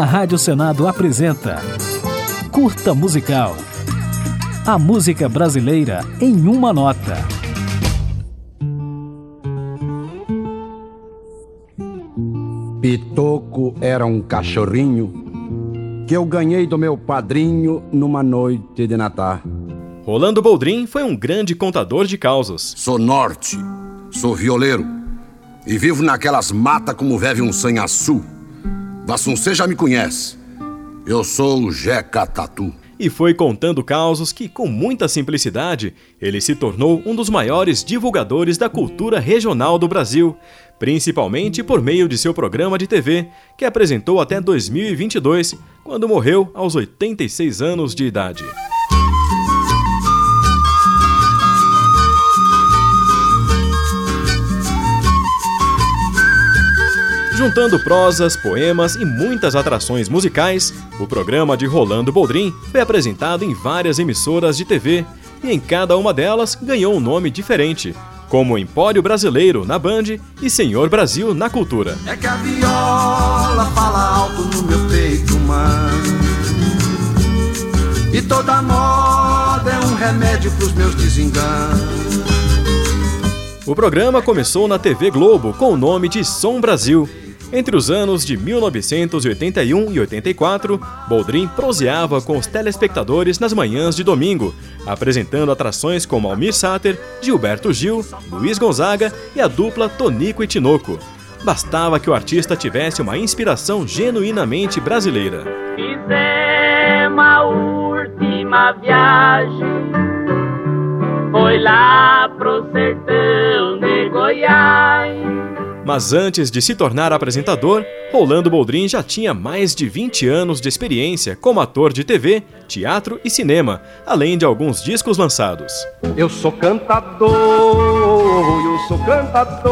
Rádio Senado apresenta Curta Musical. A música brasileira em uma nota. Pitoco era um cachorrinho que eu ganhei do meu padrinho numa noite de Natal. Rolando Boldrin foi um grande contador de causas. Sou norte, sou violeiro e vivo naquelas matas como vive um sanhaçu. Vassuncê já me conhece. Eu sou o Jeca Tatu. E foi contando causos que, com muita simplicidade, ele se tornou um dos maiores divulgadores da cultura regional do Brasil, principalmente por meio de seu programa de TV, que apresentou até 2022, quando morreu aos 86 anos de idade. Juntando prosas, poemas e muitas atrações musicais, o programa de Rolando Boldrin foi apresentado em várias emissoras de TV e em cada uma delas ganhou um nome diferente, como Empório Brasileiro na Band e Senhor Brasil na Cultura. É que a viola fala alto no meu peito, mano. E toda moda é um remédio pros meus desenganos. O programa começou na TV Globo com o nome de Som Brasil entre os anos de 1981 e 84, Boldrin proseava com os telespectadores nas manhãs de domingo, apresentando atrações como Almir Sater, Gilberto Gil, Luiz Gonzaga e a dupla Tonico e Tinoco. Bastava que o artista tivesse uma inspiração genuinamente brasileira. Fizemos a última viagem, foi lá pro sertão de Goiás. Mas antes de se tornar apresentador, Rolando Boldrin já tinha mais de 20 anos de experiência como ator de TV, teatro e cinema, além de alguns discos lançados. Eu sou cantador, eu sou cantador,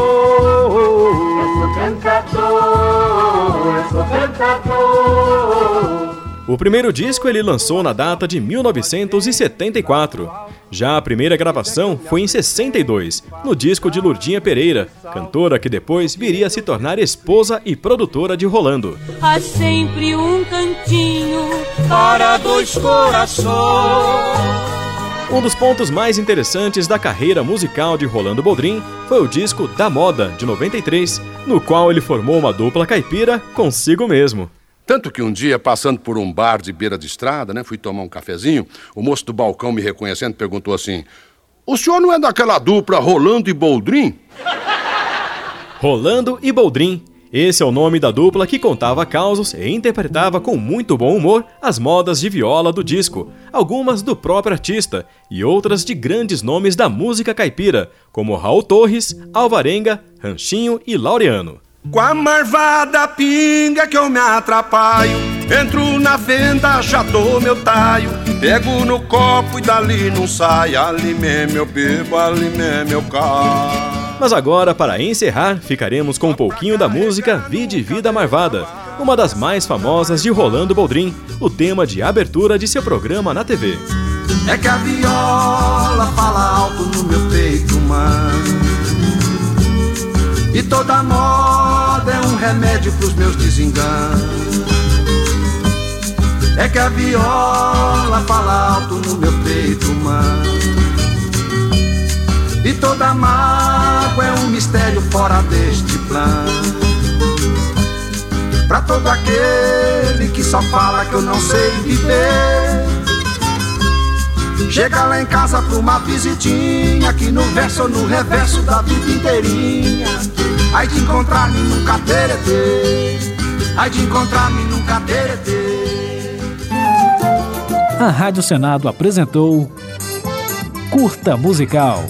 eu sou cantador, eu sou cantador. O primeiro disco ele lançou na data de 1974. Já a primeira gravação foi em 62, no disco de Lurdinha Pereira, cantora que depois viria a se tornar esposa e produtora de Rolando. Há sempre um cantinho para dois corações. Um dos pontos mais interessantes da carreira musical de Rolando Boldrin foi o disco Da Moda, de 93, no qual ele formou uma dupla caipira consigo mesmo. Tanto que um dia, passando por um bar de beira de estrada, né, fui tomar um cafezinho, o moço do balcão me reconhecendo perguntou assim: O senhor não é daquela dupla Rolando e Boldrin? Rolando e Boldrin. Esse é o nome da dupla que contava causos e interpretava com muito bom humor as modas de viola do disco, algumas do próprio artista e outras de grandes nomes da música caipira, como Raul Torres, Alvarenga, Ranchinho e Laureano. Com a marvada pinga que eu me atrapalho Entro na venda, já dou meu taio Pego no copo e dali não sai Ali mesmo eu bebo, ali mesmo eu caio mas agora, para encerrar, ficaremos com um pouquinho da música Vide Vida Marvada, uma das mais famosas de Rolando Boldrin, o tema de abertura de seu programa na TV. É que a viola fala alto no meu peito, mano e toda um remédio pros meus desenganos. É que a viola fala alto no meu peito, mano. E toda mágoa é um mistério fora deste plano. Pra todo aquele que só fala que eu não sei viver. Chega lá em casa pra uma visitinha, aqui no verso ou no reverso da vida inteirinha. Ai de encontrar-me num cateretê Ai de encontrar-me num cateretê A Rádio Senado apresentou Curta Musical